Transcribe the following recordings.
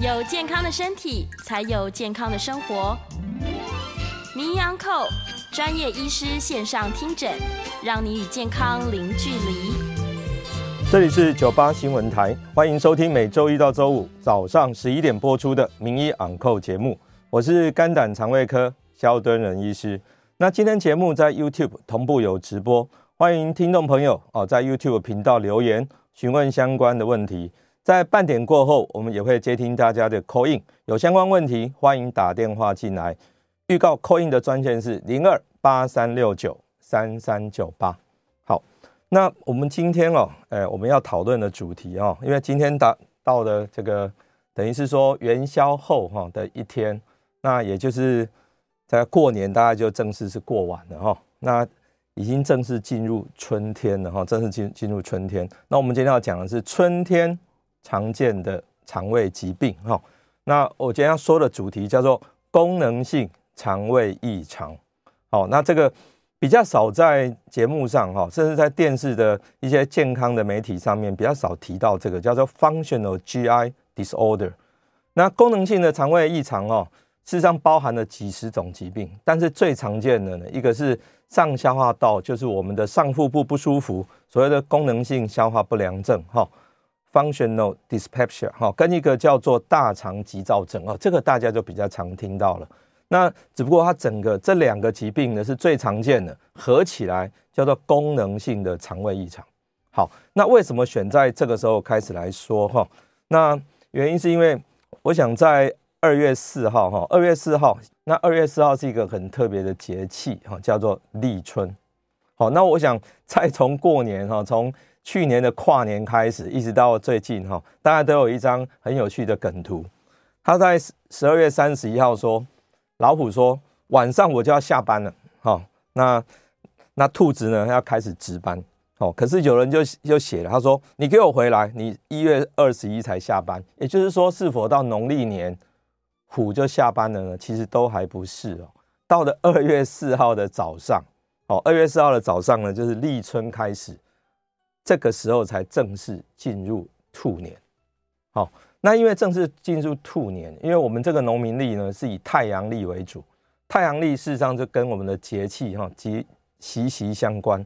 有健康的身体，才有健康的生活。名医 On Call 专业医师线上听诊，让你与健康零距离。这里是九八新闻台，欢迎收听每周一到周五早上十一点播出的名医 On Call 节目。我是肝胆肠胃科萧敦仁医师。那今天节目在 YouTube 同步有直播，欢迎听众朋友哦在 YouTube 频道留言询问相关的问题。在半点过后，我们也会接听大家的 call in，有相关问题欢迎打电话进来。预告 call in 的专线是零二八三六九三三九八。好，那我们今天哦，哎，我们要讨论的主题哦，因为今天达到的这个等于是说元宵后哈的一天，那也就是在过年，大概就正式是过完了哈。那已经正式进入春天了哈，正式进进入春天。那我们今天要讲的是春天。常见的肠胃疾病，哈，那我今天要说的主题叫做功能性肠胃异常，好，那这个比较少在节目上，哈，甚至在电视的一些健康的媒体上面比较少提到这个叫做 functional GI disorder。那功能性的肠胃异常，哦，事实上包含了几十种疾病，但是最常见的呢，一个是上消化道，就是我们的上腹部不舒服，所谓的功能性消化不良症，哈。Functional dyspepsia 哈，跟一个叫做大肠急躁症哦，这个大家就比较常听到了。那只不过它整个这两个疾病呢是最常见的，合起来叫做功能性的肠胃异常。好，那为什么选在这个时候开始来说哈？那原因是因为我想在二月四号哈，二月四号，那二月四号是一个很特别的节气哈，叫做立春。好，那我想再从过年哈，从去年的跨年开始，一直到最近哈，大家都有一张很有趣的梗图。他在十二月三十一号说，老虎说晚上我就要下班了，哈，那那兔子呢要开始值班，哦，可是有人就就写了，他说你给我回来，你一月二十一才下班，也就是说是否到农历年虎就下班了呢？其实都还不是哦，到了二月四号的早上，哦，二月四号的早上呢，就是立春开始。这个时候才正式进入兔年，好，那因为正式进入兔年，因为我们这个农民历呢是以太阳历为主，太阳历事实上就跟我们的节气哈及息息相关。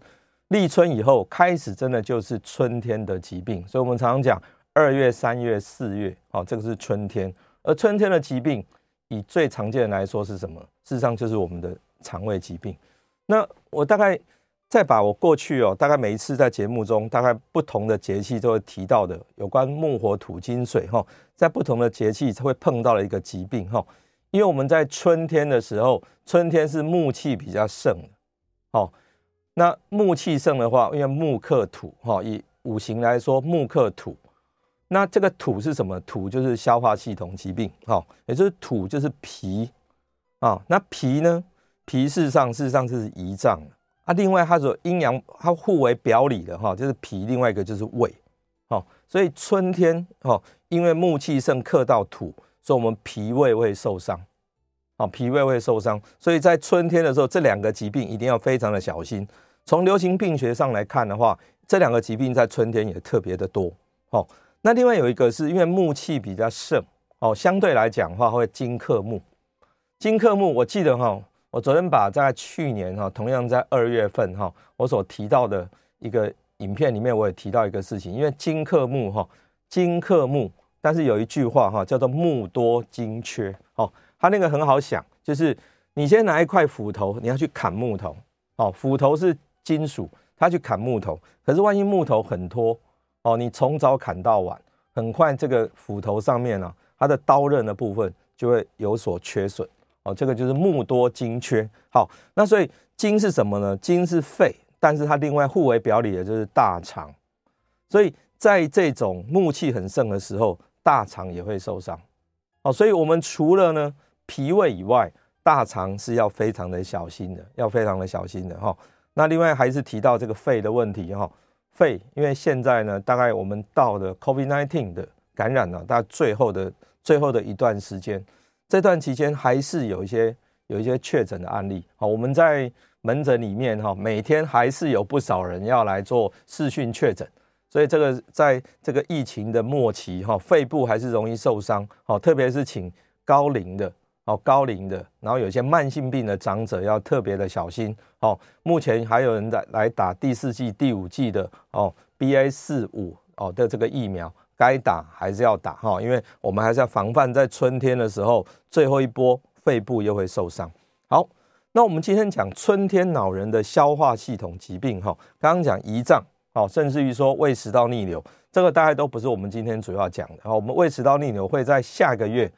立春以后开始，真的就是春天的疾病，所以我们常常讲二月、三月、四月，好，这个是春天。而春天的疾病，以最常见的来说是什么？事实上就是我们的肠胃疾病。那我大概。再把我过去哦，大概每一次在节目中，大概不同的节气都会提到的有关木火土金水哈，在不同的节气会碰到了一个疾病哈，因为我们在春天的时候，春天是木气比较盛，好，那木气盛的话，因为木克土哈，以五行来说木克土，那这个土是什么？土就是消化系统疾病哈，也就是土就是脾啊，那脾呢？脾事实上事实上是胰脏。啊，另外它说阴阳它互为表里的哈，就是脾，另外一个就是胃，好，所以春天哈，因为木气盛克到土，所以我们脾胃会受伤，啊，脾胃会受伤，所以在春天的时候，这两个疾病一定要非常的小心。从流行病学上来看的话，这两个疾病在春天也特别的多，好，那另外有一个是因为木气比较盛，哦，相对来讲的话会金克木，金克木，我记得哈。我昨天把在去年哈，同样在二月份哈，我所提到的一个影片里面，我也提到一个事情，因为金克木哈，金克木，但是有一句话哈，叫做木多金缺，哦，它那个很好想，就是你先拿一块斧头，你要去砍木头，哦，斧头是金属，它去砍木头，可是万一木头很多，哦，你从早砍到晚，很快这个斧头上面呢，它的刀刃的部分就会有所缺损。哦，这个就是木多金缺。好，那所以金是什么呢？金是肺，但是它另外互为表里的就是大肠。所以在这种木气很盛的时候，大肠也会受伤。哦，所以我们除了呢脾胃以外，大肠是要非常的小心的，要非常的小心的哈。那另外还是提到这个肺的问题哈。肺，因为现在呢，大概我们到了 COVID-19 的感染了，大概最后的最后的一段时间。这段期间还是有一些有一些确诊的案例，好，我们在门诊里面哈，每天还是有不少人要来做视讯确诊，所以这个在这个疫情的末期哈，肺部还是容易受伤，好，特别是请高龄的，哦，高龄的，然后有些慢性病的长者要特别的小心，哦，目前还有人在来打第四季、第五季的哦，BA 四五哦的这个疫苗，该打还是要打哈，因为我们还是要防范在春天的时候最后一波肺部又会受伤。好，那我们今天讲春天恼人的消化系统疾病哈，刚刚讲胰脏。好，甚至于说胃食道逆流，这个大概都不是我们今天主要讲的。好，我们胃食道逆流会在下个月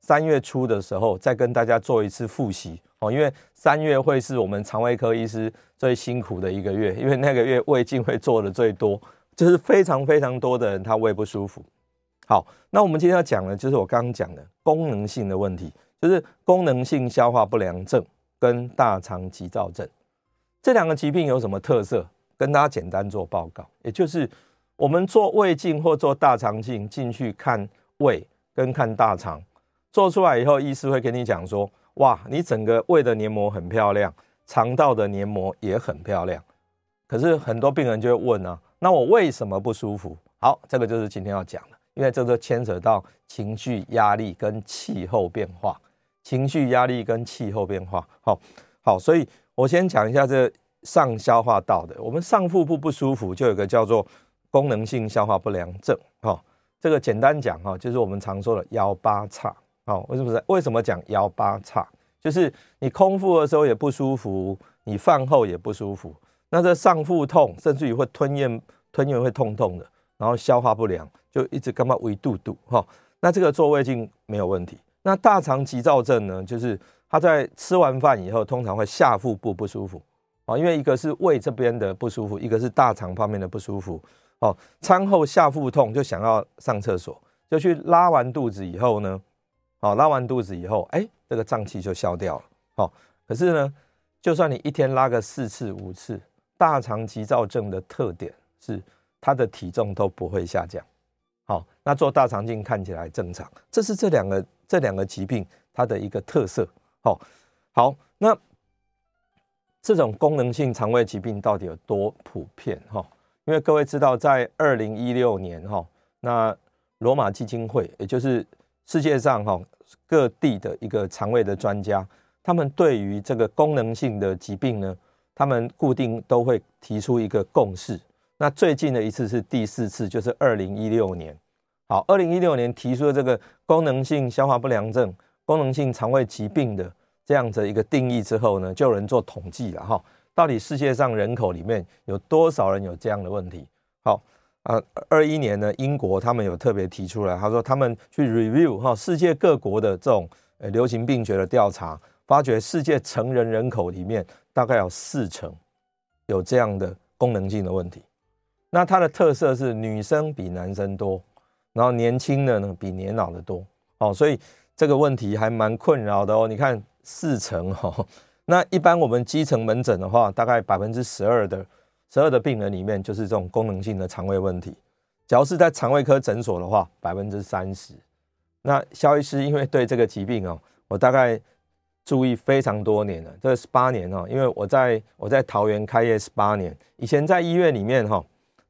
三月初的时候再跟大家做一次复习。哦，因为三月会是我们肠胃科医师最辛苦的一个月，因为那个月胃镜会做的最多，就是非常非常多的人他胃不舒服。好，那我们今天要讲的，就是我刚刚讲的功能性的问题，就是功能性消化不良症跟大肠急躁症这两个疾病有什么特色？跟大家简单做报告，也就是我们做胃镜或做大肠镜进去看胃跟看大肠，做出来以后，医师会跟你讲说：哇，你整个胃的黏膜很漂亮，肠道的黏膜也很漂亮。可是很多病人就会问啊，那我为什么不舒服？好，这个就是今天要讲的，因为这个牵扯到情绪压力跟气候变化，情绪压力跟气候变化。好，好，所以我先讲一下这。上消化道的，我们上腹部不舒服，就有个叫做功能性消化不良症，哈，这个简单讲哈，就是我们常说的腰八岔，哦，为什么？为什么讲腰八叉？就是你空腹的时候也不舒服，你饭后也不舒服，那这上腹痛，甚至于会吞咽，吞咽会痛痛的，然后消化不良，就一直干嘛胃肚肚，哈，那这个做胃镜没有问题。那大肠急躁症呢，就是他在吃完饭以后，通常会下腹部不舒服。啊，因为一个是胃这边的不舒服，一个是大肠方面的不舒服。哦，餐后下腹痛就想要上厕所，就去拉完肚子以后呢，哦，拉完肚子以后，哎，这个胀气就消掉了。哦，可是呢，就算你一天拉个四次五次，大肠急躁症的特点是他的体重都不会下降。好，那做大肠镜看起来正常，这是这两个这两个疾病它的一个特色。好，好，那。这种功能性肠胃疾病到底有多普遍？哈，因为各位知道，在二零一六年哈，那罗马基金会，也就是世界上哈各地的一个肠胃的专家，他们对于这个功能性的疾病呢，他们固定都会提出一个共识。那最近的一次是第四次，就是二零一六年。好，二零一六年提出的这个功能性消化不良症、功能性肠胃疾病的。这样子一个定义之后呢，就有人做统计了哈，到底世界上人口里面有多少人有这样的问题？好啊，二一年呢，英国他们有特别提出来，他说他们去 review 哈世界各国的这种呃流行病学的调查，发觉世界成人人口里面大概有四成有这样的功能性的问题。那它的特色是女生比男生多，然后年轻的呢比年老的多。哦，所以这个问题还蛮困扰的哦。你看。四成哦，那一般我们基层门诊的话，大概百分之十二的十二的病人里面就是这种功能性的肠胃问题。只要是在肠胃科诊所的话，百分之三十。那肖医师因为对这个疾病哦，我大概注意非常多年了，这十八年哦，因为我在我在桃园开业十八年，以前在医院里面哈，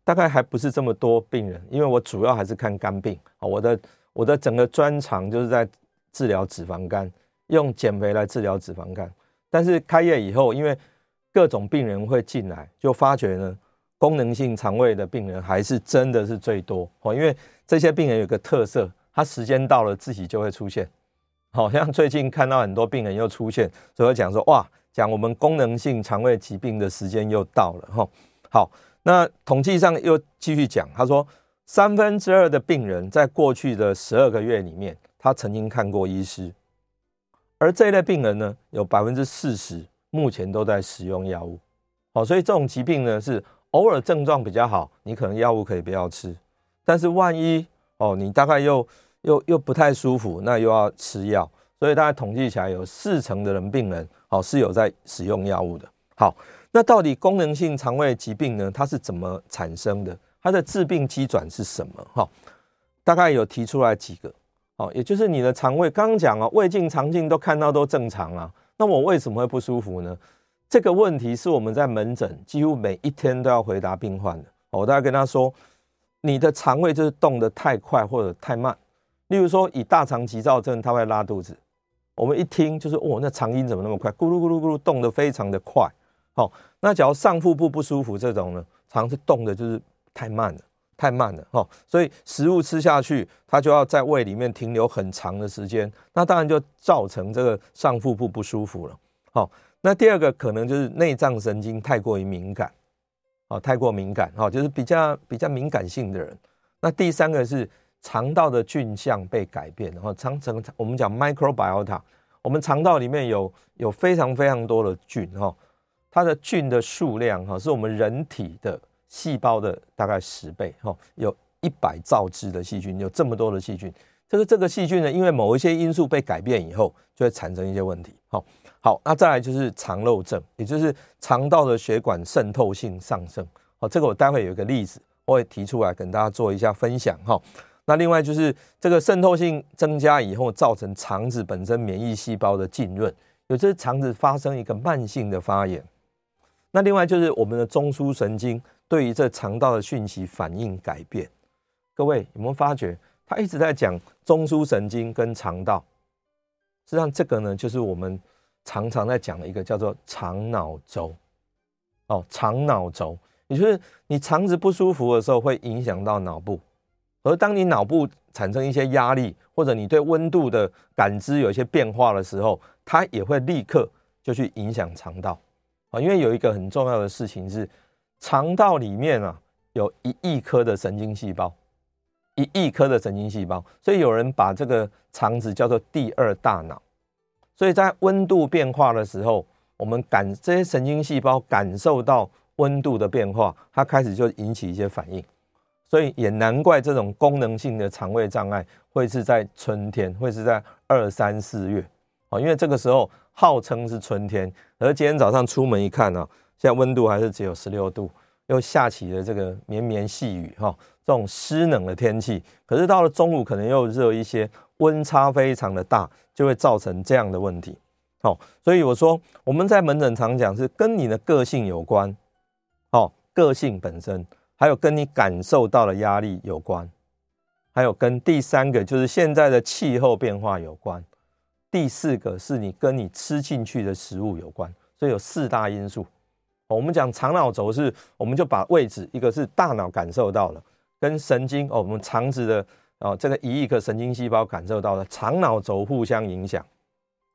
大概还不是这么多病人，因为我主要还是看肝病啊，我的我的整个专长就是在治疗脂肪肝。用减肥来治疗脂肪肝，但是开业以后，因为各种病人会进来，就发觉呢，功能性肠胃的病人还是真的是最多哦。因为这些病人有个特色，他时间到了自己就会出现。好像最近看到很多病人又出现，所以讲说哇，讲我们功能性肠胃疾病的时间又到了哈。好，那统计上又继续讲，他说三分之二的病人在过去的十二个月里面，他曾经看过医师。而这一类病人呢，有百分之四十目前都在使用药物，好，所以这种疾病呢是偶尔症状比较好，你可能药物可以不要吃，但是万一哦你大概又又又不太舒服，那又要吃药，所以大家统计起来有四成的人病人哦是有在使用药物的。好，那到底功能性肠胃疾病呢，它是怎么产生的？它的致病机转是什么？哈，大概有提出来几个。哦，也就是你的肠胃，刚讲啊，胃镜、肠镜都看到都正常啊，那我为什么会不舒服呢？这个问题是我们在门诊几乎每一天都要回答病患的。我大概跟他说，你的肠胃就是动得太快或者太慢。例如说，以大肠急躁症，它会拉肚子。我们一听就是，哦，那肠音怎么那么快？咕噜咕噜咕噜，动得非常的快。好，那假如上腹部不舒服这种呢，肠是动的就是太慢了，太慢了。哈，所以食物吃下去，它就要在胃里面停留很长的时间，那当然就造成这个上腹部不舒服了。好，那第二个可能就是内脏神经太过于敏感，哦，太过敏感，哈，就是比较比较敏感性的人。那第三个是。肠道的菌相被改变，然后肠整我们讲 microbiota，我们肠道里面有有非常非常多的菌哈，它的菌的数量哈是我们人体的细胞的大概十倍哈，有一百兆只的细菌，有这么多的细菌。这个这个细菌呢，因为某一些因素被改变以后，就会产生一些问题。好，好，那再来就是肠漏症，也就是肠道的血管渗透性上升。好，这个我待会有一个例子，我会提出来跟大家做一下分享哈。那另外就是这个渗透性增加以后，造成肠子本身免疫细胞的浸润，有这肠子发生一个慢性的发炎。那另外就是我们的中枢神经对于这肠道的讯息反应改变。各位有没有发觉，他一直在讲中枢神经跟肠道？实际上这个呢，就是我们常常在讲的一个叫做肠脑轴。哦，肠脑轴，也就是你肠子不舒服的时候，会影响到脑部。而当你脑部产生一些压力，或者你对温度的感知有一些变化的时候，它也会立刻就去影响肠道啊。因为有一个很重要的事情是，肠道里面啊有一亿颗的神经细胞，一亿颗的神经细胞，所以有人把这个肠子叫做第二大脑。所以在温度变化的时候，我们感这些神经细胞感受到温度的变化，它开始就引起一些反应。所以也难怪这种功能性的肠胃障碍会是在春天，会是在二三四月，哦，因为这个时候号称是春天，而今天早上出门一看呢，现在温度还是只有十六度，又下起了这个绵绵细雨，哈，这种湿冷的天气，可是到了中午可能又热一些，温差非常的大，就会造成这样的问题，好，所以我说我们在门诊常讲是跟你的个性有关，好，个性本身。还有跟你感受到的压力有关，还有跟第三个就是现在的气候变化有关，第四个是你跟你吃进去的食物有关，所以有四大因素。我们讲肠脑轴是，我们就把位置，一个是大脑感受到了，跟神经哦，我们肠子的哦这个一亿个神经细胞感受到了肠脑轴互相影响。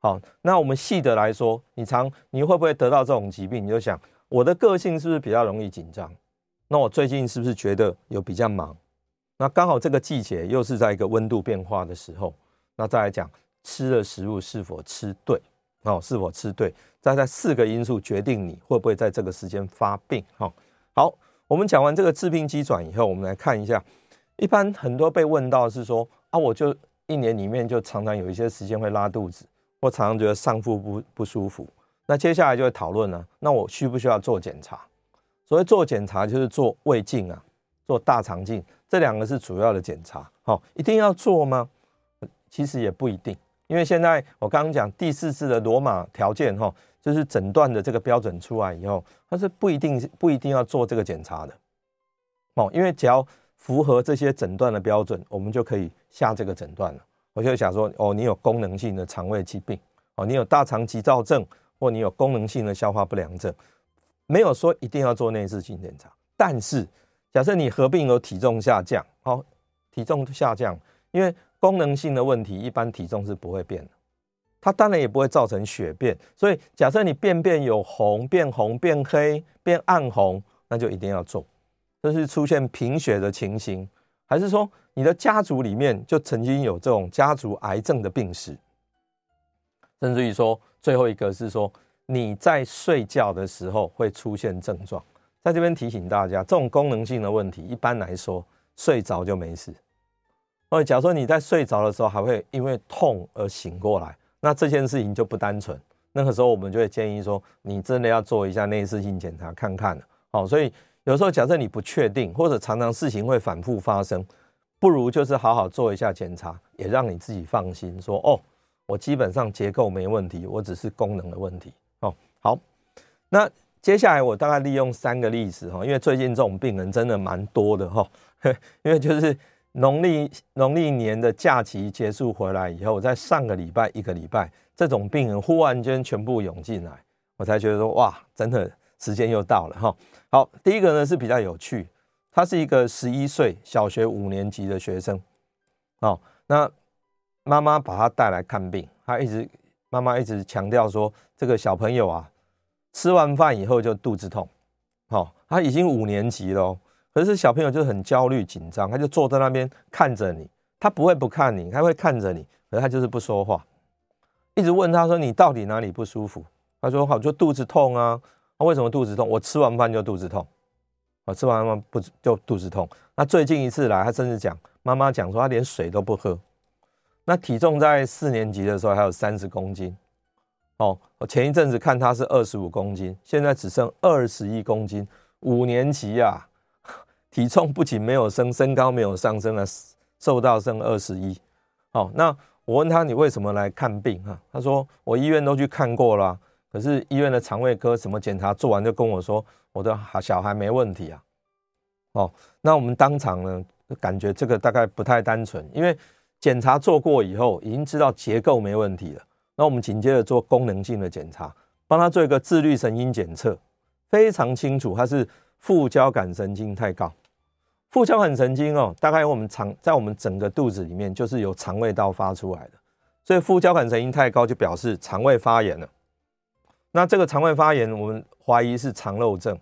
好，那我们细的来说，你常你会不会得到这种疾病？你就想我的个性是不是比较容易紧张？那我最近是不是觉得有比较忙？那刚好这个季节又是在一个温度变化的时候。那再来讲吃的食物是否吃对哦，是否吃对？再在四个因素决定你会不会在这个时间发病。好，好，我们讲完这个致病机转以后，我们来看一下，一般很多被问到是说啊，我就一年里面就常常有一些时间会拉肚子，或常常觉得上腹不不舒服。那接下来就会讨论了，那我需不需要做检查？所以做检查就是做胃镜啊，做大肠镜，这两个是主要的检查。好，一定要做吗？其实也不一定，因为现在我刚刚讲第四次的罗马条件哈，就是诊断的这个标准出来以后，它是不一定不一定要做这个检查的。哦，因为只要符合这些诊断的标准，我们就可以下这个诊断了。我就想说，哦，你有功能性的肠胃疾病，哦，你有大肠急躁症，或你有功能性的消化不良症。没有说一定要做内视镜检查，但是假设你合并有体重下降，好，体重下降，因为功能性的问题，一般体重是不会变的，它当然也不会造成血便，所以假设你便便有红、变红、变黑、变暗红，那就一定要做，这是出现贫血的情形，还是说你的家族里面就曾经有这种家族癌症的病史，甚至于说最后一个是说。你在睡觉的时候会出现症状，在这边提醒大家，这种功能性的问题，一般来说睡着就没事。或者假如说你在睡着的时候还会因为痛而醒过来，那这件事情就不单纯。那个时候我们就会建议说，你真的要做一下内视镜检查看看了。好，所以有时候假设你不确定，或者常常事情会反复发生，不如就是好好做一下检查，也让你自己放心说，哦，我基本上结构没问题，我只是功能的问题。好，那接下来我大概利用三个例子哈，因为最近这种病人真的蛮多的哈，因为就是农历农历年的假期结束回来以后，在上个礼拜一个礼拜，这种病人忽然间全部涌进来，我才觉得说哇，真的时间又到了哈。好，第一个呢是比较有趣，他是一个十一岁小学五年级的学生，哦，那妈妈把他带来看病，他一直。妈妈一直强调说，这个小朋友啊，吃完饭以后就肚子痛，好，他已经五年级了，可是小朋友就很焦虑紧张，他就坐在那边看着你，他不会不看你，他会看着你，可是他就是不说话，一直问他说，你到底哪里不舒服？他说好，就肚子痛啊，那为什么肚子痛？我吃完饭就肚子痛，我吃完饭不就肚子痛？那最近一次来，他甚至讲，妈妈讲说他连水都不喝。那体重在四年级的时候还有三十公斤，哦，我前一阵子看他是二十五公斤，现在只剩二十一公斤。五年级啊，体重不仅没有升，身高没有上升了，瘦到剩二十一。哦，那我问他，你为什么来看病啊？他说我医院都去看过了，可是医院的肠胃科什么检查做完就跟我说我的小孩没问题啊。哦，那我们当场呢感觉这个大概不太单纯，因为。检查做过以后，已经知道结构没问题了。那我们紧接着做功能性的检查，帮他做一个自律神经检测，非常清楚，他是副交感神经太高。副交感神经哦，大概我们肠在我们整个肚子里面，就是由肠胃道发出来的。所以副交感神经太高，就表示肠胃发炎了。那这个肠胃发炎，我们怀疑是肠漏症。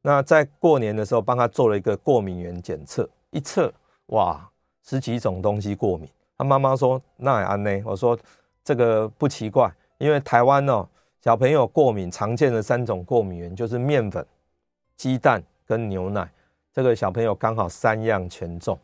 那在过年的时候，帮他做了一个过敏原检测，一测，哇，十几种东西过敏。他妈妈说：“那也安呢？”我说：“这个不奇怪，因为台湾哦，小朋友过敏常见的三种过敏原就是面粉、鸡蛋跟牛奶。这个小朋友刚好三样全中，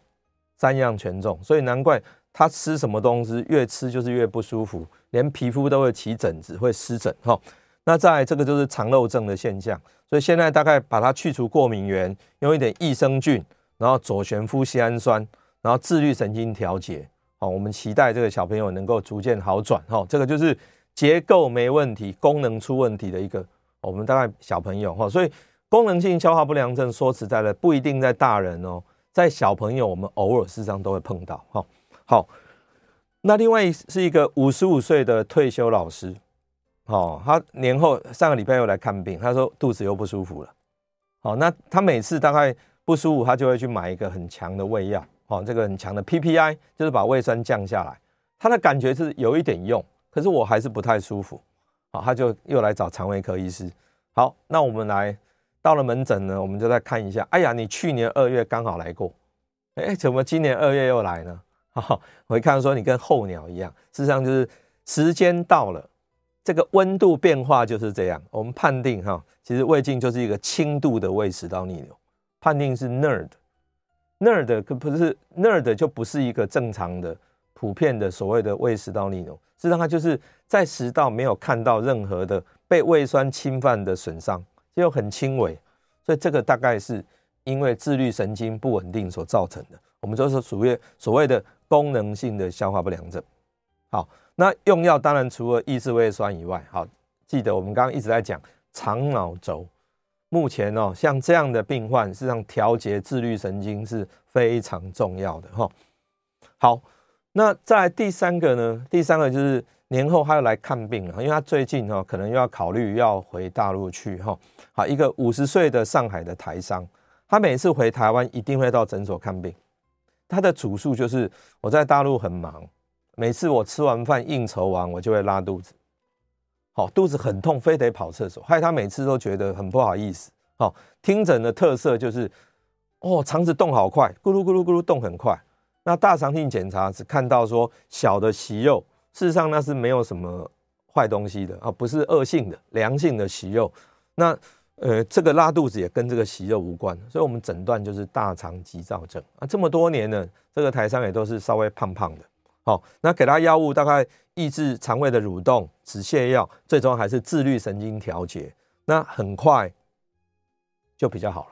三样全中，所以难怪他吃什么东西越吃就是越不舒服，连皮肤都会起疹子，会湿疹哈。那再来这个就是肠漏症的现象，所以现在大概把它去除过敏原，用一点益生菌，然后左旋麸酰氨酸，然后自律神经调节。”好，我们期待这个小朋友能够逐渐好转。哈，这个就是结构没问题、功能出问题的一个我们大概小朋友。哈，所以功能性消化不良症说实在的不一定在大人哦，在小朋友我们偶尔事实上都会碰到。哈，好，那另外是一个五十五岁的退休老师。好，他年后上个礼拜又来看病，他说肚子又不舒服了。好，那他每次大概不舒服，他就会去买一个很强的胃药。哦，这个很强的 PPI 就是把胃酸降下来，他的感觉是有一点用，可是我还是不太舒服。好，他就又来找肠胃科医师。好，那我们来到了门诊呢，我们就再看一下。哎呀，你去年二月刚好来过，哎，怎么今年二月又来呢？哈，我一看说你跟候鸟一样，事实上就是时间到了，这个温度变化就是这样。我们判定哈，其实胃镜就是一个轻度的胃食道逆流，判定是 NERD。NERD 可不是 NERD 就不是一个正常的、普遍的所谓的胃食道逆流，事实上它就是在食道没有看到任何的被胃酸侵犯的损伤，就很轻微，所以这个大概是因为自律神经不稳定所造成的。我们就是属于所谓的功能性的消化不良症。好，那用药当然除了抑制胃酸以外，好，记得我们刚刚一直在讲肠脑轴。目前哦，像这样的病患，实际上调节自律神经是非常重要的哈。好，那再来第三个呢？第三个就是年后他要来看病了，因为他最近哈可能又要考虑要回大陆去哈。好，一个五十岁的上海的台商，他每次回台湾一定会到诊所看病。他的主诉就是我在大陆很忙，每次我吃完饭应酬完，我就会拉肚子。好，肚子很痛，非得跑厕所，害他每次都觉得很不好意思。好，听诊的特色就是，哦，肠子动好快，咕噜咕噜咕噜动很快。那大肠镜检查只看到说小的息肉，事实上那是没有什么坏东西的啊，不是恶性的，良性的息肉。那呃，这个拉肚子也跟这个息肉无关，所以我们诊断就是大肠急躁症啊。这么多年呢，这个台商也都是稍微胖胖的。好，那给他药物，大概抑制肠胃的蠕动，止泻药，最终还是自律神经调节。那很快就比较好了。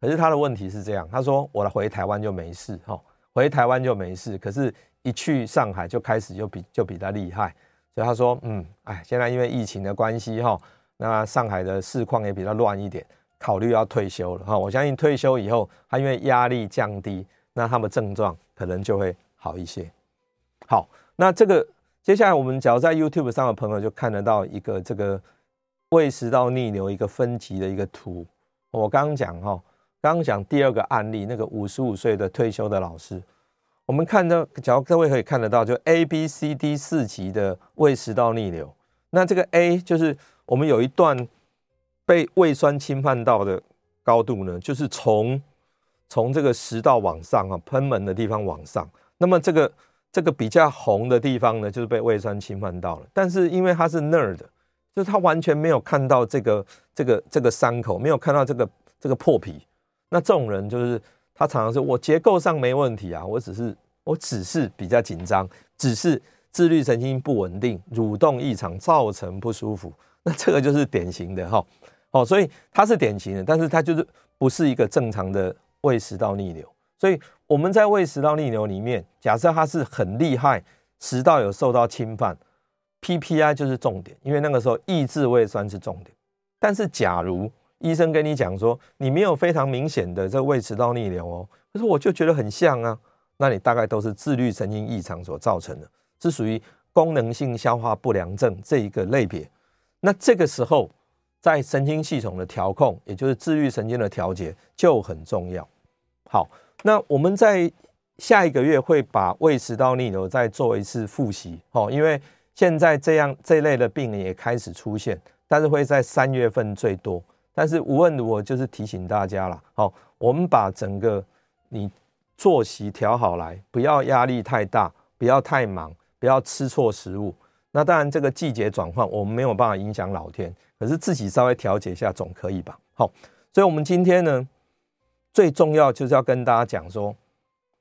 可是他的问题是这样，他说我来回台湾就没事，哈，回台湾就没事。可是，一去上海就开始就比就比他厉害。所以他说，嗯，哎，现在因为疫情的关系，哈，那上海的市况也比较乱一点，考虑要退休了哈。我相信退休以后，他因为压力降低，那他们症状可能就会好一些。好，那这个接下来我们只要在 YouTube 上的朋友就看得到一个这个胃食道逆流一个分级的一个图。我刚刚讲哈，刚刚讲第二个案例，那个五十五岁的退休的老师，我们看到，只要各位可以看得到，就 A、B、C、D 四级的胃食道逆流。那这个 A 就是我们有一段被胃酸侵犯到的高度呢，就是从从这个食道往上啊，喷门的地方往上。那么这个这个比较红的地方呢，就是被胃酸侵犯到了。但是因为它是那儿的，就是他完全没有看到这个这个这个伤口，没有看到这个这个破皮。那这种人就是他常常说，我结构上没问题啊，我只是我只是比较紧张，只是。自律神经不稳定，蠕动异常造成不舒服，那这个就是典型的哈，哦，所以它是典型的，但是它就是不是一个正常的胃食道逆流。所以我们在胃食道逆流里面，假设它是很厉害，食道有受到侵犯，PPI 就是重点，因为那个时候抑制胃酸是重点。但是假如医生跟你讲说你没有非常明显的这胃食道逆流哦，可是我就觉得很像啊，那你大概都是自律神经异常所造成的。是属于功能性消化不良症这一个类别，那这个时候在神经系统的调控，也就是自律神经的调节就很重要。好，那我们在下一个月会把胃食道逆流再做一次复习，哦，因为现在这样这类的病人也开始出现，但是会在三月份最多。但是无论如何，就是提醒大家了，好，我们把整个你作息调好来，不要压力太大，不要太忙。不要吃错食物。那当然，这个季节转换我们没有办法影响老天，可是自己稍微调节一下总可以吧？好，所以我们今天呢，最重要就是要跟大家讲说，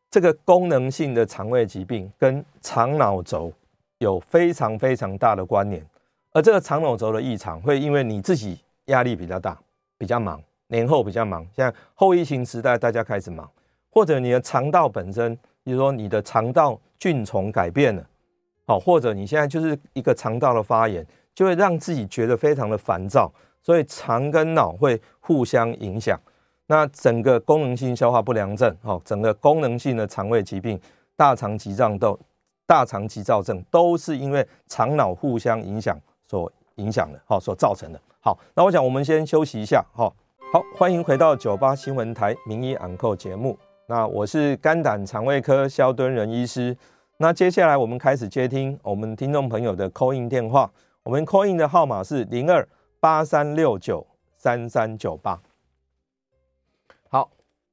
这个功能性的肠胃疾病跟肠脑轴有非常非常大的关联，而这个肠脑轴的异常会因为你自己压力比较大，比较忙，年后比较忙，像后疫情时代大家开始忙，或者你的肠道本身，比如说你的肠道菌丛改变了。好，或者你现在就是一个肠道的发炎，就会让自己觉得非常的烦躁，所以肠跟脑会互相影响。那整个功能性消化不良症，哦，整个功能性的肠胃疾病，大肠急躁症、大肠急躁症，都是因为肠脑互相影响所影响的，好，所造成的。好，那我想我们先休息一下，好，好，欢迎回到九八新闻台名医昂扣节目。那我是肝胆肠胃科萧敦仁医师。那接下来我们开始接听我们听众朋友的 call in 电话，我们 call in 的号码是零二八三六九三三九八。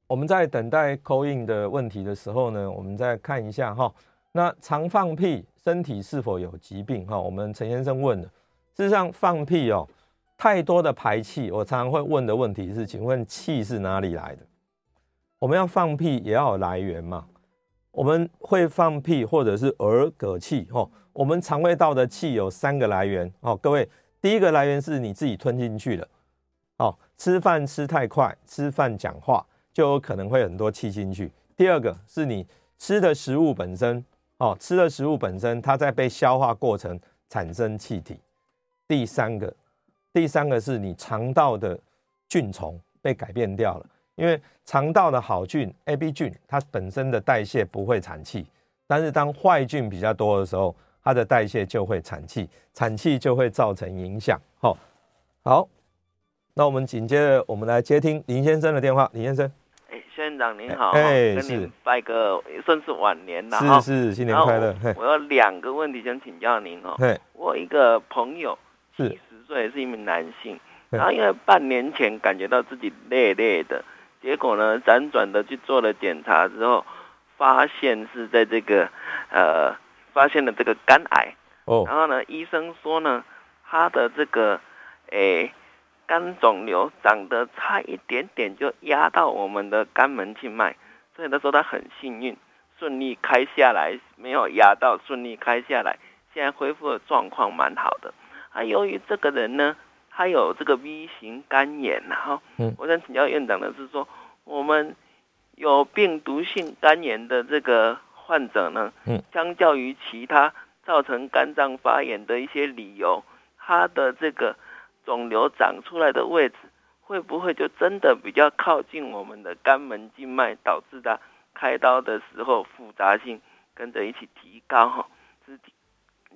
我们在等待 call in 的问题的时候呢，我们再看一下哈。那常放屁，身体是否有疾病？哈，我们陈先生问的。事实上，放屁哦，太多的排气，我常常会问的问题是，请问气是哪里来的？我们要放屁也要有来源嘛。我们会放屁或者是儿嗝气，吼，我们肠胃道的气有三个来源，哦，各位，第一个来源是你自己吞进去的，哦，吃饭吃太快，吃饭讲话就有可能会很多气进去。第二个是你吃的食物本身，哦，吃的食物本身它在被消化过程产生气体。第三个，第三个是你肠道的菌虫被改变掉了。因为肠道的好菌 A、B 菌，它本身的代谢不会产气，但是当坏菌比较多的时候，它的代谢就会产气，产气就会造成影响。好，好，那我们紧接着我们来接听林先生的电话。林先生，哎，薛院长您好，哎，跟您拜个算是晚年了，是是，新年快乐。我有两个问题想请教您哦。我一个朋友七十岁，是一名男性，然后因为半年前感觉到自己累累的。结果呢，辗转的去做了检查之后，发现是在这个呃，发现了这个肝癌。哦。然后呢，医生说呢，他的这个诶肝肿瘤长得差一点点就压到我们的肝门静脉，所以他说他很幸运，顺利开下来，没有压到，顺利开下来，现在恢复的状况蛮好的。啊，由于这个人呢。他有这个 V 型肝炎，然后，我想请教院长的是说，我们有病毒性肝炎的这个患者呢，相较于其他造成肝脏发炎的一些理由，他的这个肿瘤长出来的位置，会不会就真的比较靠近我们的肝门静脉，导致它开刀的时候复杂性跟着一起提高？哈，这是第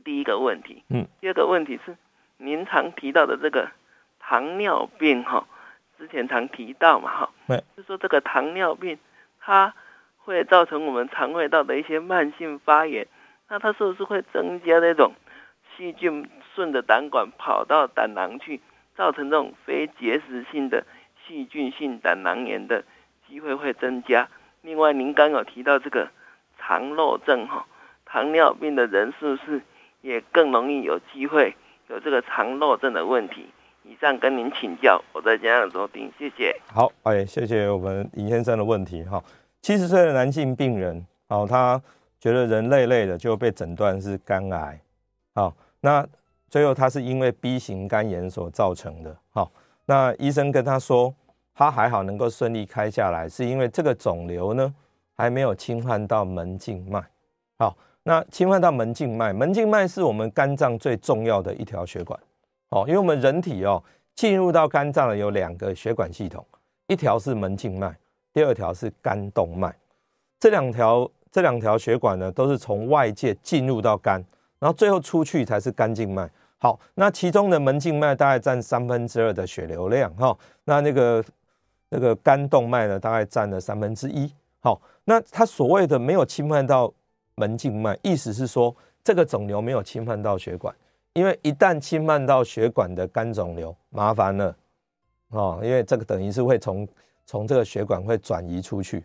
第一个问题。嗯，第二个问题是，您常提到的这个糖尿病，哈，之前常提到嘛，哈，就说这个糖尿病它会造成我们肠胃道的一些慢性发炎，那它是不是会增加那种细菌顺着胆管跑到胆囊去，造成这种非结石性的细菌性胆囊炎的机会会增加？另外，您刚有提到这个肠漏症，哈，糖尿病的人是不是也更容易有机会有这个肠漏症的问题？以上跟您请教，我在家长收听，谢谢。好，哎，谢谢我们尹先生的问题，哈。七十岁的男性病人，哦，他觉得人累累的，就被诊断是肝癌，好，那最后他是因为 B 型肝炎所造成的，好，那医生跟他说，他还好能够顺利开下来，是因为这个肿瘤呢还没有侵犯到门静脉，好，那侵犯到门静脉，门静脉是我们肝脏最重要的一条血管，哦，因为我们人体哦进入到肝脏的有两个血管系统，一条是门静脉。第二条是肝动脉，这两条这两条血管呢，都是从外界进入到肝，然后最后出去才是肝静脉。好，那其中的门静脉大概占三分之二的血流量，哈，那那个那个肝动脉呢，大概占了三分之一。好，那它所谓的没有侵犯到门静脉，意思是说这个肿瘤没有侵犯到血管，因为一旦侵犯到血管的肝肿瘤，麻烦了，哦，因为这个等于是会从从这个血管会转移出去，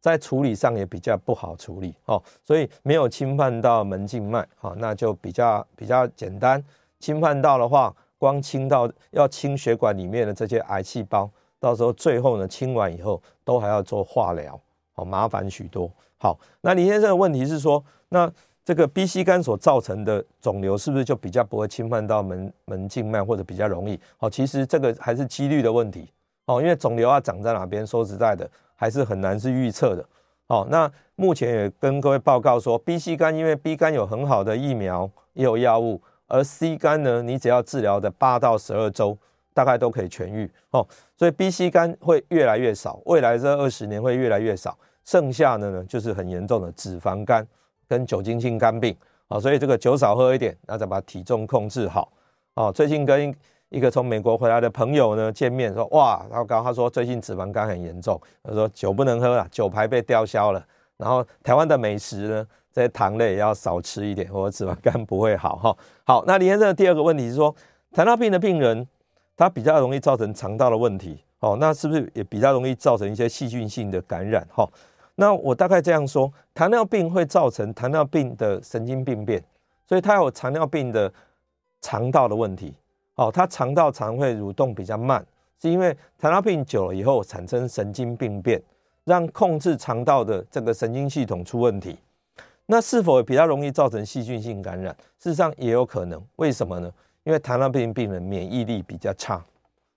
在处理上也比较不好处理哦，所以没有侵犯到门静脉啊，那就比较比较简单。侵犯到的话，光清到要清血管里面的这些癌细胞，到时候最后呢清完以后都还要做化疗，好麻烦许多。好，那林先生的问题是说，那这个 B C 肝所造成的肿瘤是不是就比较不会侵犯到门门静脉，或者比较容易？好，其实这个还是几率的问题。哦，因为肿瘤要长在哪边，说实在的，还是很难是预测的。哦，那目前也跟各位报告说，B、C 肝因为 B 肝有很好的疫苗，也有药物，而 C 肝呢，你只要治疗的八到十二周，大概都可以痊愈。哦，所以 B、C 肝会越来越少，未来这二十年会越来越少，剩下的呢就是很严重的脂肪肝跟酒精性肝病。哦，所以这个酒少喝一点，那再把体重控制好。哦，最近跟一个从美国回来的朋友呢，见面说哇，然后刚他说最近脂肪肝很严重，他说酒不能喝了，酒牌被吊销了。然后台湾的美食呢，这些糖类也要少吃一点，或者脂肪肝不会好哈。好，那李先生的第二个问题是说，糖尿病的病人他比较容易造成肠道的问题，哦，那是不是也比较容易造成一些细菌性的感染？哈，那我大概这样说，糖尿病会造成糖尿病的神经病变，所以他有糖尿病的肠道的问题。哦，它肠道常会蠕动比较慢，是因为糖尿病久了以后产生神经病变，让控制肠道的这个神经系统出问题。那是否比较容易造成细菌性感染？事实上也有可能。为什么呢？因为糖尿病病人免疫力比较差。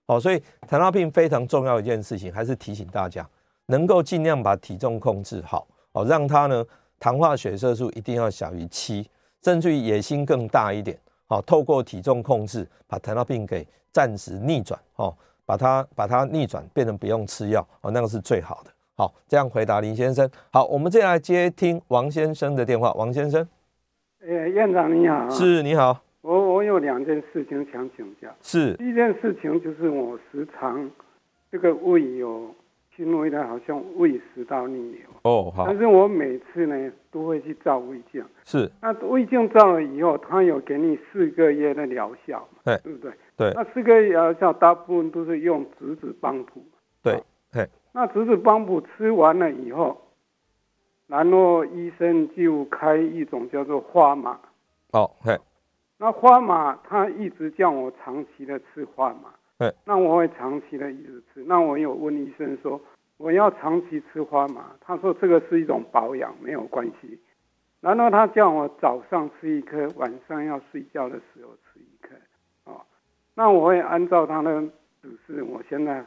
哦，所以糖尿病非常重要一件事情，还是提醒大家，能够尽量把体重控制好。哦，让它呢，糖化血色素一定要小于七，甚至于野心更大一点。好，透过体重控制，把糖尿病给暂时逆转，哦，把它把它逆转，变成不用吃药，哦，那个是最好的。好，这样回答林先生。好，我们接下来接听王先生的电话。王先生，呃，院长你好，是，你好，我我有两件事情想请教。是，第一件事情就是我时常这个胃有。轻微的，好像胃食道逆流哦，好。但是我每次呢都会去照胃镜，是。那胃镜照了以后，他有给你四个月的疗效，对，对不对？对。那四个月疗效大部分都是用质子帮浦，对，嘿。那质子帮补吃完了以后，然后医生就开一种叫做花马，哦，嘿。那花马他一直叫我长期的吃花马。对，那我会长期的一直吃。那我有问医生说，我要长期吃花马，他说这个是一种保养，没有关系。然后他叫我早上吃一颗，晚上要睡觉的时候吃一颗。哦，那我会按照他的指示，我现在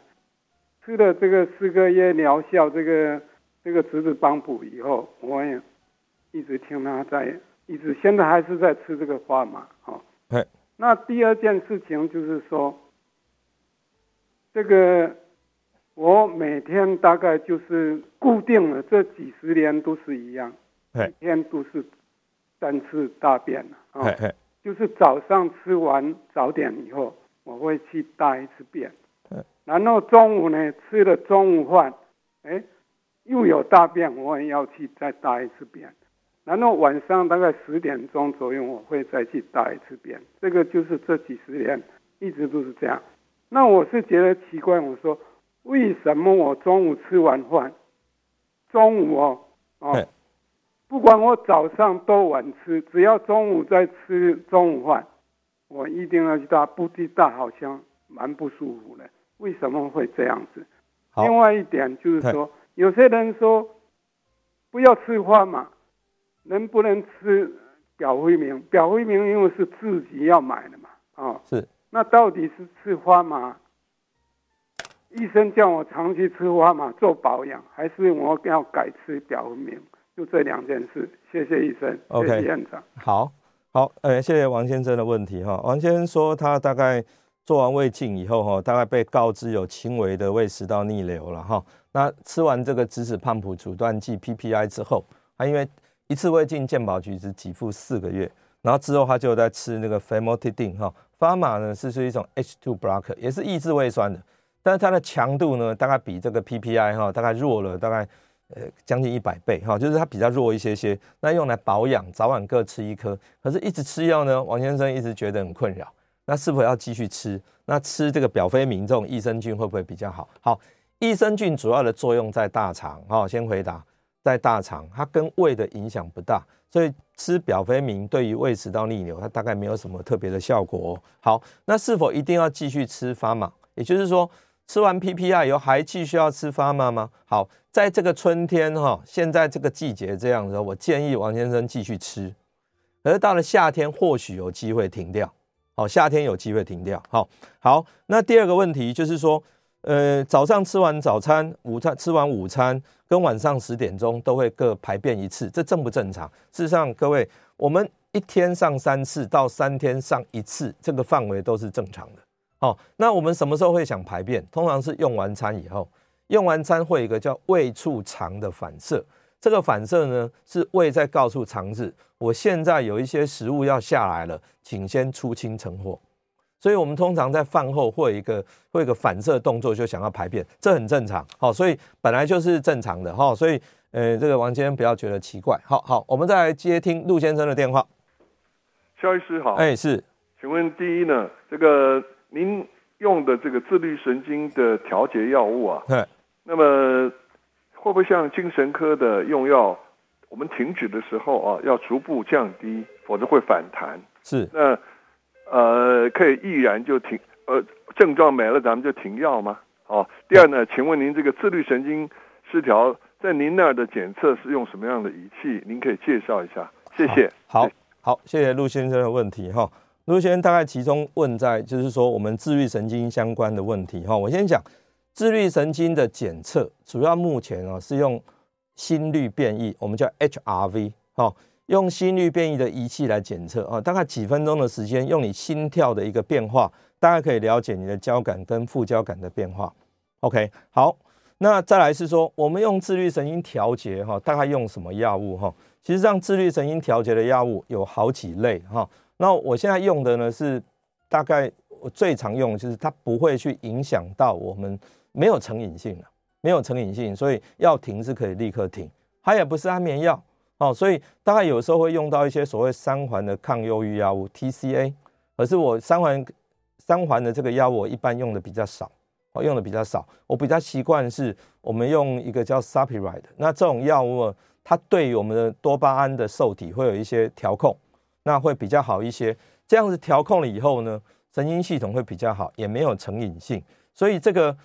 吃了这个四个月疗效，这个这个侄子帮补以后，我也一直听他在，一直现在还是在吃这个花嘛。哦，对。那第二件事情就是说。这个我每天大概就是固定了，这几十年都是一样，每天都是三次大便啊，就是早上吃完早点以后，我会去大一次便，然后中午呢吃了中午饭，哎，又有大便，我也要去再大一次便。然后晚上大概十点钟左右，我会再去大一次便。这个就是这几十年一直都是这样。那我是觉得奇怪，我说为什么我中午吃完饭，中午哦哦，不管我早上多晚吃，只要中午在吃中午饭，我一定要去大，不去大好像蛮不舒服的。为什么会这样子？另外一点就是说，有些人说不要吃花嘛。能不能吃表飞明？表飞明因为是自己要买的嘛，啊、哦，是。那到底是吃花玛？医生叫我长期吃花玛做保养，还是我要改吃表飞明？就这两件事。谢谢医生，okay, 谢谢院长。好，好，呃，谢谢王先生的问题哈。王先生说他大概做完胃镜以后哈，大概被告知有轻微的胃食道逆流了哈。那吃完这个质子胖普阻断剂 PPI 之后，他因为一次胃镜健保局只给付四个月，然后之后他就在吃那个 famotidine 哈，Pharma 呢是是一种 H2 blocker，也是抑制胃酸的，但是它的强度呢大概比这个 PPI 哈大概弱了大概呃将近一百倍哈，就是它比较弱一些些。那用来保养，早晚各吃一颗，可是一直吃药呢，王先生一直觉得很困扰。那是否要继续吃？那吃这个表飞明这种益生菌会不会比较好？好，益生菌主要的作用在大肠哈，先回答。在大肠，它跟胃的影响不大，所以吃表飞明对于胃食道逆流，它大概没有什么特别的效果。好，那是否一定要继续吃 Pharma？也就是说，吃完 PPI 以后还继续要吃 Pharma 吗？好，在这个春天哈，现在这个季节这样子，我建议王先生继续吃。而到了夏天，或许有机会停掉。好，夏天有机会停掉。好，好，那第二个问题就是说。呃，早上吃完早餐，午餐吃完午餐，跟晚上十点钟都会各排便一次，这正不正常？事实上，各位，我们一天上三次到三天上一次，这个范围都是正常的。好，那我们什么时候会想排便？通常是用完餐以后，用完餐会有一个叫胃触肠的反射，这个反射呢，是胃在告诉肠子，我现在有一些食物要下来了，请先出清成货。所以，我们通常在饭后会有一个会有一个反射动作，就想要排便，这很正常。好，所以本来就是正常的哈。所以，呃，这个王先生不要觉得奇怪。好好，我们再来接听陆先生的电话。肖医师好，哎是，请问第一呢，这个您用的这个自律神经的调节药物啊，对，那么会不会像精神科的用药，我们停止的时候啊，要逐步降低，否则会反弹？是，那。呃，可以毅然就停，呃，症状没了，咱们就停药吗？哦，第二呢，请问您这个自律神经失调在您那儿的检测是用什么样的仪器？您可以介绍一下，谢谢。好，好，谢谢陆先生的问题哈。陆先生大概其中问在就是说我们自律神经相关的问题哈。我先讲自律神经的检测，主要目前啊是用心率变异，我们叫 HRV 哈。用心率变异的仪器来检测啊，大概几分钟的时间，用你心跳的一个变化，大概可以了解你的交感跟副交感的变化。OK，好，那再来是说，我们用自律神经调节哈，大概用什么药物哈？其实让自律神经调节的药物有好几类哈。那我现在用的呢是大概我最常用就是它不会去影响到我们没有成瘾性的，没有成瘾性，所以要停是可以立刻停。它也不是安眠药。哦，所以大概有时候会用到一些所谓三环的抗忧郁药物 TCA，可是我三环三环的这个药物我一般用的比较少，哦，用的比较少。我比较习惯是我们用一个叫 Sapiride，那这种药物它对于我们的多巴胺的受体会有一些调控，那会比较好一些。这样子调控了以后呢，神经系统会比较好，也没有成瘾性，所以这个。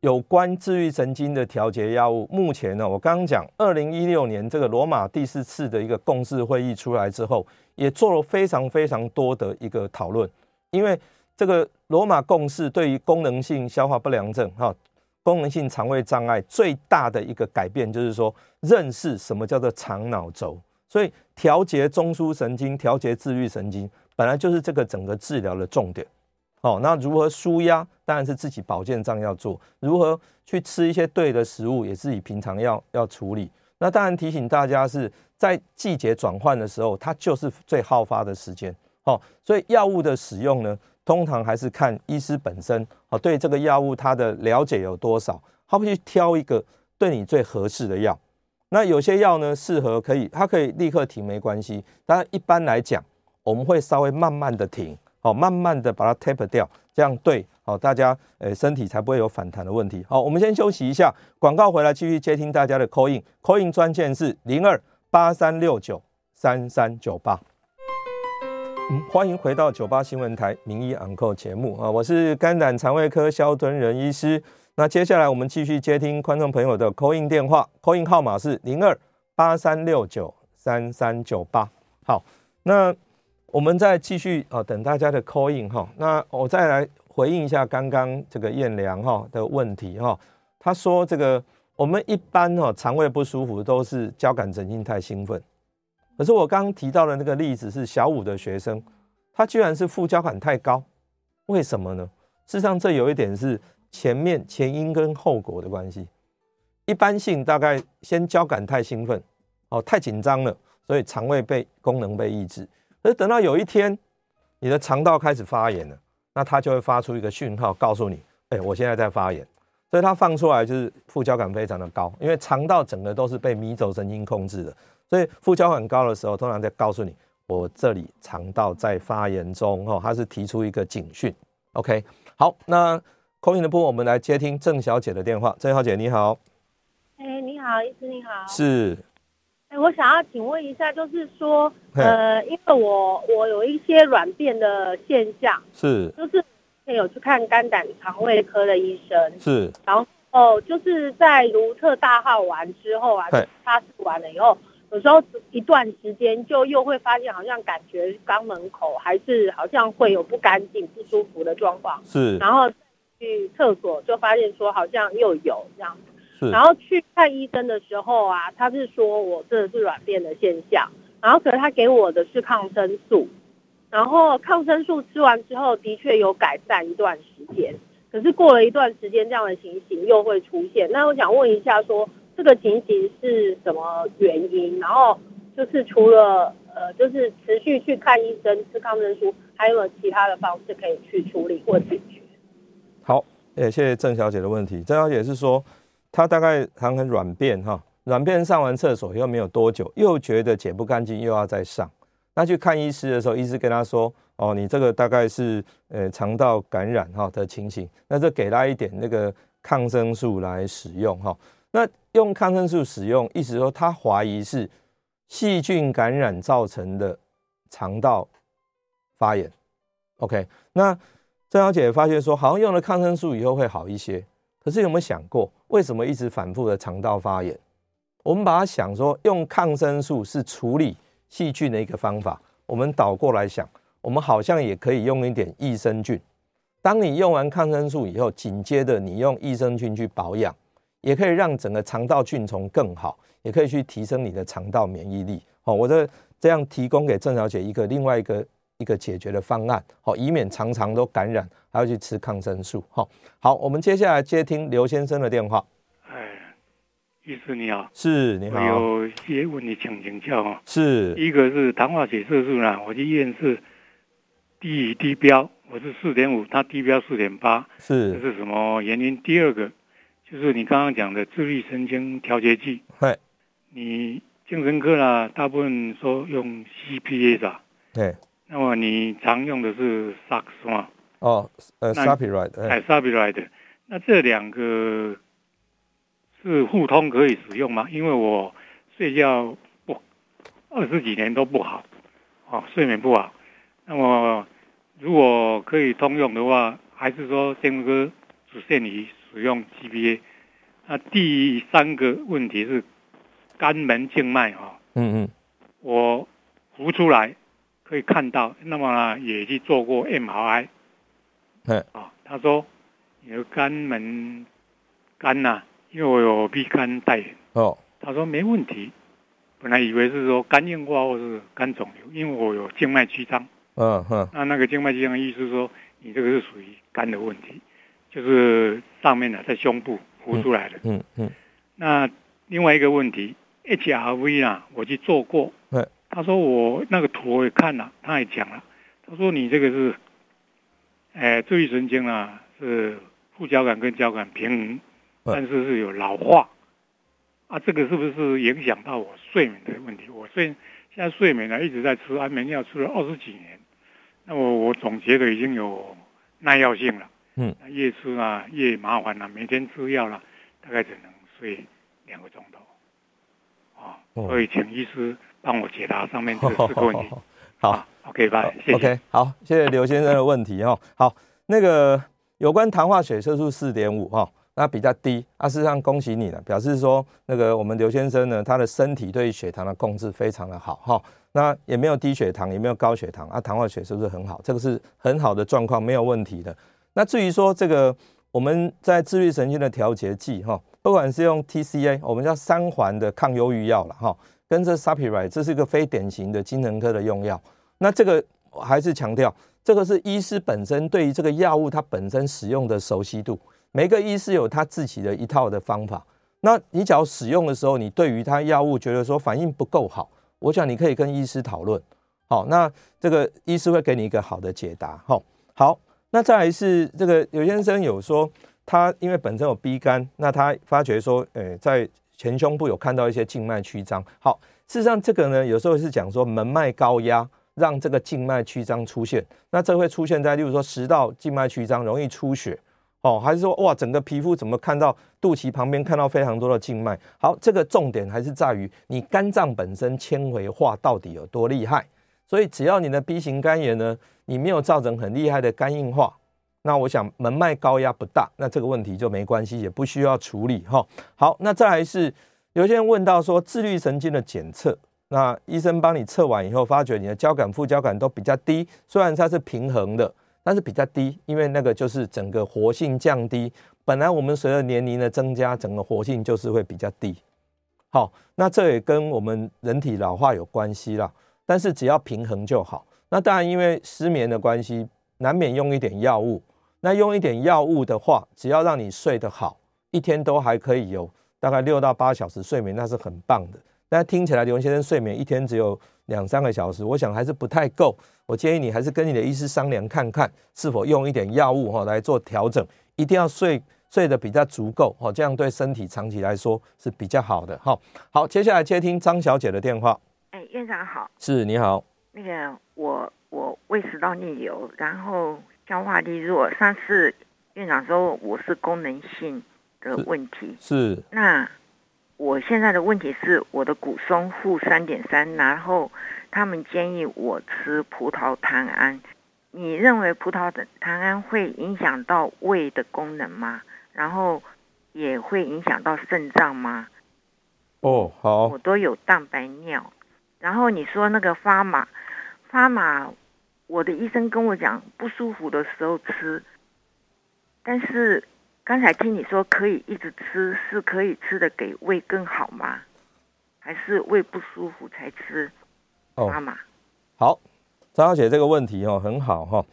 有关自愈神经的调节药物，目前呢，我刚刚讲，二零一六年这个罗马第四次的一个共识会议出来之后，也做了非常非常多的一个讨论。因为这个罗马共识对于功能性消化不良症、哈功能性肠胃障碍最大的一个改变，就是说认识什么叫做肠脑轴。所以调节中枢神经、调节自愈神经，本来就是这个整个治疗的重点。好，那如何舒压？当然是自己保健上要做。如何去吃一些对的食物，也自己平常要要处理。那当然提醒大家是在季节转换的时候，它就是最好发的时间。好，所以药物的使用呢，通常还是看医师本身哦，对这个药物它的了解有多少，他会去挑一个对你最合适的药。那有些药呢，适合可以，它可以立刻停没关系。但一般来讲，我们会稍微慢慢的停。好，慢慢的把它 taper 掉，这样对，好，大家诶身体才不会有反弹的问题。好，我们先休息一下，广告回来继续接听大家的 call in，call in 专线是零二八三六九三三九八。嗯，欢迎回到九八新闻台名医 on call 节目啊，我是肝胆肠胃科萧敦仁医师。那接下来我们继续接听观众朋友的 call in 电话，call in 号码是零二八三六九三三九八。好，那。我们再继续啊，等大家的 call in 哈。那我再来回应一下刚刚这个彦良哈的问题哈。他说这个我们一般哈肠胃不舒服都是交感神经太兴奋，可是我刚刚提到的那个例子是小五的学生，他居然是副交感太高，为什么呢？事实上这有一点是前面前因跟后果的关系。一般性大概先交感太兴奋哦，太紧张了，所以肠胃被功能被抑制。而等到有一天，你的肠道开始发炎了，那它就会发出一个讯号，告诉你，哎，我现在在发炎。所以它放出来就是副交感非常的高，因为肠道整个都是被迷走神经控制的，所以副交感高的时候，通常在告诉你，我这里肠道在发炎中，哦，它是提出一个警讯。OK，好，那 call in 的部分，我们来接听郑小姐的电话。郑小姐你好，哎，你好，医师你好，是。我想要请问一下，就是说，呃，因为我我有一些软便的现象，是，就是有去看肝胆肠胃科的医生，是，然后就是在如特大号完之后啊，擦拭完了以后，有时候一段时间就又会发现，好像感觉肛门口还是好像会有不干净、不舒服的状况，是，然后去厕所就发现说好像又有这样子。是然后去看医生的时候啊，他是说我这是软便的现象，然后可是他给我的是抗生素，然后抗生素吃完之后的确有改善一段时间，可是过了一段时间这样的情形又会出现。那我想问一下说，说这个情形是什么原因？然后就是除了呃，就是持续去看医生吃抗生素，还有没有其他的方式可以去处理或解决？好，也谢谢郑小姐的问题。郑小姐是说。他大概常很软便哈，软便上完厕所又没有多久，又觉得解不干净，又要再上。那去看医师的时候，医师跟他说：“哦，你这个大概是呃肠道感染哈的情形。”那就给他一点那个抗生素来使用哈。那用抗生素使用，意思说他怀疑是细菌感染造成的肠道发炎。OK，那郑小姐发现说，好像用了抗生素以后会好一些。可是有没有想过，为什么一直反复的肠道发炎？我们把它想说，用抗生素是处理细菌的一个方法。我们倒过来想，我们好像也可以用一点益生菌。当你用完抗生素以后，紧接着你用益生菌去保养，也可以让整个肠道菌丛更好，也可以去提升你的肠道免疫力。好，我这这样提供给郑小姐一个另外一个。一个解决的方案，好，以免常常都感染，还要去吃抗生素。好，好，我们接下来接听刘先生的电话。哎，医师你好，是，你好，我有些问题请请教啊。是，一个是糖化血色素呢，我去验是低低标，我是四点五，他低标四点八，是，这是什么原因？第二个就是你刚刚讲的自律神经调节剂，对，你精神科啦，大部分说用 CPA 的，对。那么你常用的是 Sax 吗？哦，呃，Sapiride，哎，Sapiride，那这两个是互通可以使用吗？因为我睡觉不二十几年都不好，哦，睡眠不好。那么如果可以通用的话，还是说精神科只限于使用 GPA？那第三个问题是肝门静脉哈，嗯嗯，我浮出来。可以看到，那么呢也去做过 MRI，嗯，啊，他说你的肝门肝呐、啊，因为我有 B 肝带原，哦，他说没问题，本来以为是说肝硬化或是肝肿瘤，因为我有静脉曲张，嗯哼，那那个静脉曲张医师说，你这个是属于肝的问题，就是上面呢在胸部浮出来的。嗯嗯。嗯那另外一个问题，HRV 啊，我去做过。对。他说我那个图我也看了，他也讲了，他说你这个是，哎，自律神经啊是副交感跟交感平衡，但是是有老化。啊，这个是不是影响到我睡眠的问题？我睡现在睡眠呢一直在吃安眠药，吃了二十几年。那我我总觉得已经有耐药性了。嗯。越吃啊越麻烦了，每天吃药了，大概只能睡两个钟头。啊、哦，所以请医师帮我解答上面这四个 问题。好，OK，拜，谢谢。OK，好，谢谢刘先生的问题哈。好，那个有关糖化血色素四点五哈。那比较低啊，事实上恭喜你了，表示说那个我们刘先生呢，他的身体对于血糖的控制非常的好哈。那也没有低血糖，也没有高血糖啊，糖化血是不是很好？这个是很好的状况，没有问题的。那至于说这个我们在自律神经的调节剂哈，不管是用 TCA，我们叫三环的抗忧郁药了哈，跟这 Sapiride，这是一个非典型的精神科的用药。那这个还是强调，这个是医师本身对于这个药物它本身使用的熟悉度。每个医师有他自己的一套的方法。那你只要使用的时候，你对于他药物觉得说反应不够好，我想你可以跟医师讨论。好，那这个医师会给你一个好的解答。好，好，那再来是这个刘先生有说他因为本身有 B 肝，那他发觉说，诶，在前胸部有看到一些静脉曲张。好，事实上这个呢，有时候是讲说门脉高压让这个静脉曲张出现，那这会出现在例如说食道静脉曲张容易出血。哦，还是说哇，整个皮肤怎么看到肚脐旁边看到非常多的静脉？好，这个重点还是在于你肝脏本身纤维化到底有多厉害。所以只要你的 B 型肝炎呢，你没有造成很厉害的肝硬化，那我想门脉高压不大，那这个问题就没关系，也不需要处理哈。好，那再来是有些人问到说自律神经的检测，那医生帮你测完以后，发觉你的交感副交感都比较低，虽然它是平衡的。但是比较低，因为那个就是整个活性降低。本来我们随着年龄的增加，整个活性就是会比较低。好，那这也跟我们人体老化有关系啦。但是只要平衡就好。那当然，因为失眠的关系，难免用一点药物。那用一点药物的话，只要让你睡得好，一天都还可以有大概六到八小时睡眠，那是很棒的。那听起来刘先生睡眠一天只有两三个小时，我想还是不太够。我建议你还是跟你的医师商量看看，是否用一点药物哈来做调整。一定要睡睡得比较足够哈，这样对身体长期来说是比较好的哈。好，接下来接听张小姐的电话。哎，院长好。是，你好。那个我我胃食道逆流，然后消化力弱。上次院长说我是功能性的问题。是。是那我现在的问题是我的骨松负三点三，然后。他们建议我吃葡萄糖胺，你认为葡萄糖胺会影响到胃的功能吗？然后也会影响到肾脏吗？哦，好，我都有蛋白尿。然后你说那个发马，发马，我的医生跟我讲不舒服的时候吃，但是刚才听你说可以一直吃，是可以吃的给胃更好吗？还是胃不舒服才吃？哦，好，张小姐这个问题哦很好哈。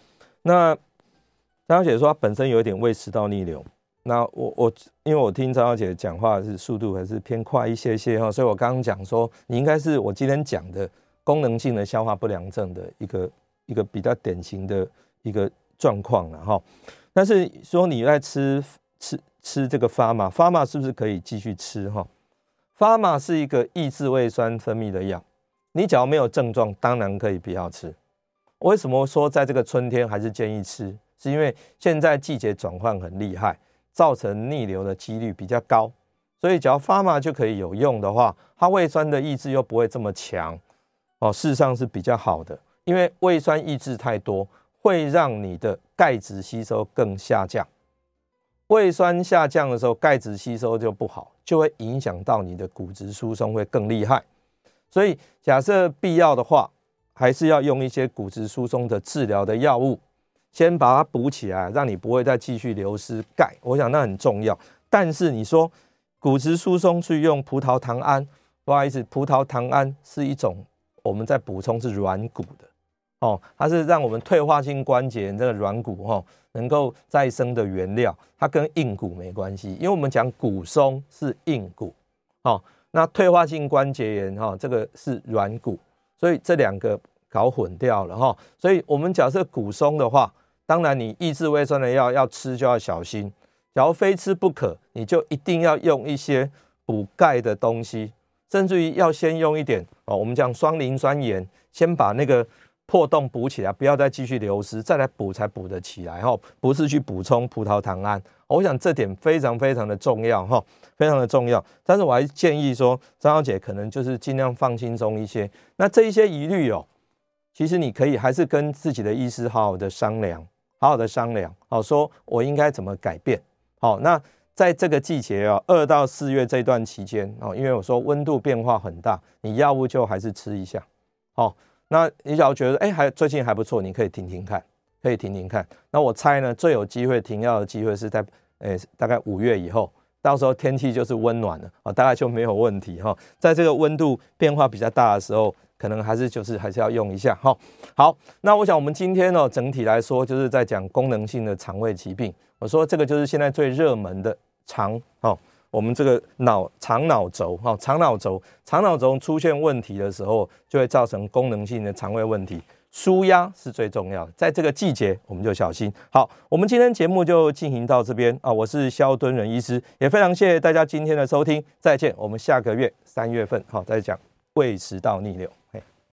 那张小姐说她本身有一点胃食道逆流，那我我因为我听张小姐讲话是速度还是偏快一些些哈，所以我刚刚讲说你应该是我今天讲的功能性的消化不良症的一个一个比较典型的一个状况了哈。但是说你在吃吃吃这个发玛，发玛是不是可以继续吃哈？发玛是一个抑制胃酸分泌的药。你只要没有症状，当然可以不要吃。为什么说在这个春天还是建议吃？是因为现在季节转换很厉害，造成逆流的几率比较高，所以只要发麻就可以有用的话，它胃酸的抑制又不会这么强哦，事实上是比较好的。因为胃酸抑制太多，会让你的钙质吸收更下降。胃酸下降的时候，钙质吸收就不好，就会影响到你的骨质疏松会更厉害。所以，假设必要的话，还是要用一些骨质疏松的治疗的药物，先把它补起来，让你不会再继续流失钙。我想那很重要。但是你说骨质疏松去用葡萄糖胺，不好意思，葡萄糖胺是一种我们在补充是软骨的，哦，它是让我们退化性关节炎这个软骨哈能够再生的原料，它跟硬骨没关系，因为我们讲骨松是硬骨，哦，那退化性关节炎哈这个是软骨，所以这两个搞混掉了哈，所以我们假设骨松的话，当然你抑制胃酸的药要吃就要小心，假如非吃不可，你就一定要用一些补钙的东西，甚至于要先用一点哦，我们讲双磷酸盐，先把那个。破洞补起来，不要再继续流失，再来补才补得起来哈，不是去补充葡萄糖胺。我想这点非常非常的重要哈，非常的重要。但是我还建议说，张小姐可能就是尽量放轻松一些。那这一些疑虑哦，其实你可以还是跟自己的医师好好的商量，好好的商量，好说我应该怎么改变。好，那在这个季节啊，二到四月这段期间哦，因为我说温度变化很大，你药物就还是吃一下，好。那你只要觉得哎，还最近还不错，你可以停停看，可以停停看。那我猜呢，最有机会停药的机会是在哎，大概五月以后，到时候天气就是温暖了啊，大概就没有问题哈。在这个温度变化比较大的时候，可能还是就是还是要用一下哈。好，那我想我们今天呢，整体来说就是在讲功能性的肠胃疾病。我说这个就是现在最热门的肠哦。我们这个脑肠脑轴哈，肠脑轴肠脑轴出现问题的时候，就会造成功能性的肠胃问题。舒压是最重要的，在这个季节我们就小心。好，我们今天节目就进行到这边啊，我是肖敦仁医师，也非常谢谢大家今天的收听，再见，我们下个月三月份好再讲胃食道逆流。